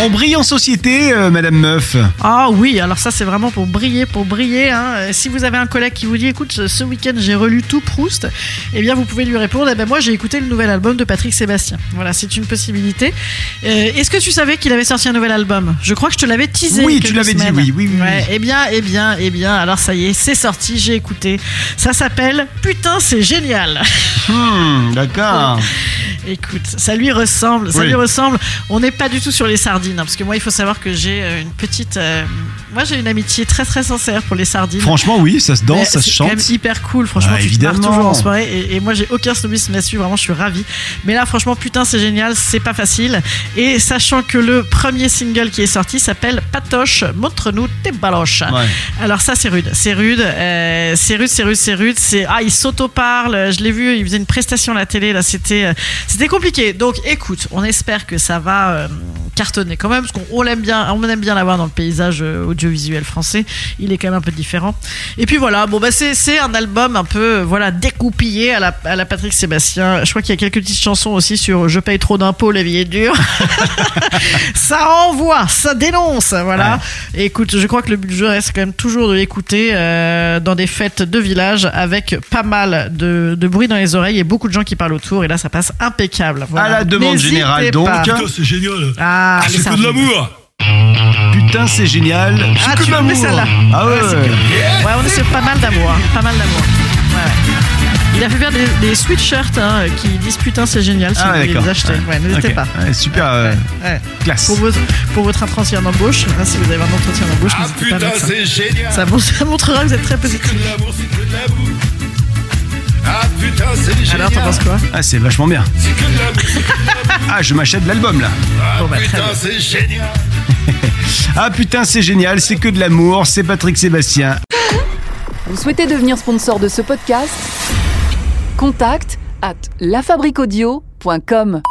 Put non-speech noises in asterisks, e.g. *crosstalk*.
On brille en société, euh, Madame Meuf. Ah oui, alors ça c'est vraiment pour briller, pour briller. hein. Euh, Si vous avez un collègue qui vous dit, écoute, ce- ce week-end j'ai relu tout Proust, eh bien vous pouvez lui répondre, eh ben moi j'ai écouté le nouvel album de Patrick Sébastien. Voilà, c'est une possibilité. Euh, Est-ce que tu savais qu'il avait sorti un nouvel album? Je crois que je te l'avais teasé. Oui, tu l'avais dit, oui, oui, oui, Ouais, oui. eh bien, eh bien, eh bien, alors ça y est, c'est sorti, j'ai écouté. Ça s'appelle Putain, c'est génial. Hmm, D'accord. *laughs* Écoute, ça lui ressemble, ça Oui. lui ressemble. On n'est pas du tout sur les sardines, hein, parce que moi, il faut savoir que j'ai euh, une petite. euh, moi, j'ai une amitié très très sincère pour les sardines. Franchement, oui, ça se Mais danse, ça se c'est quand même chante. hyper cool, franchement. Ah, tu te marres évidemment. toujours en soirée. Et, et moi, j'ai aucun snobisme là-dessus. Vraiment, je suis ravi. Mais là, franchement, putain, c'est génial. C'est pas facile. Et sachant que le premier single qui est sorti s'appelle Patoche, montre-nous tes baloches. Ouais. Alors ça c'est rude, c'est rude, euh, c'est rude, c'est rude, c'est rude. C'est ah il s'auto-parle. Je l'ai vu, il faisait une prestation à la télé là, c'était euh, c'était compliqué. Donc écoute, on espère que ça va euh, cartonner quand même parce qu'on on l'aime bien, on aime bien l'avoir dans le paysage euh, audiovisuel français. Il est quand même un peu différent. Et puis voilà, bon bah c'est c'est un album un peu euh, voilà découpillé à la à la Patrick Sébastien. Je crois qu'il y a quelques petites chansons aussi sur Je paye trop d'impôts, la vie est dure. *laughs* ça envoie, ça dénonce, voilà. Écoute, je crois que le but du jeu reste quand même toujours de l'écouter euh, dans des fêtes de village avec pas mal de, de bruit dans les oreilles et beaucoup de gens qui parlent autour. Et là, ça passe impeccable. Voilà. À la demande générale, donc. c'est génial. Ah, c'est que de l'amour. Putain, c'est génial. C'est Ah, que tu mettre l'amour. celle-là Ah ouais, Ouais, c'est ouais. que- Ouais, on est sur pas mal d'amour. hein, Pas mal d'amour. Ouais. Il a fait faire des, des sweatshirts hein, qui disent putain, c'est génial si Ah vous voulez d'accord. les acheter. Ouais, n'hésitez pas. Ouais, super euh, Ouais. classe. Pour, votre, pour votre entretien d'embauche, hein, si vous avez un entretien d'embauche, Ah n'hésitez pas à putain, c'est génial. Ça, ça montrera que vous êtes très C'est positif. Alors, t'en penses quoi Ah, c'est vachement bien. *laughs* Ah, je m'achète l'album là. Ah Bon, bah, très putain, bien. c'est génial. *laughs* Ah putain, c'est génial, c'est que de l'amour, c'est Patrick Sébastien. Vous souhaitez devenir sponsor de ce podcast? Contact à lafabriquaudio.com.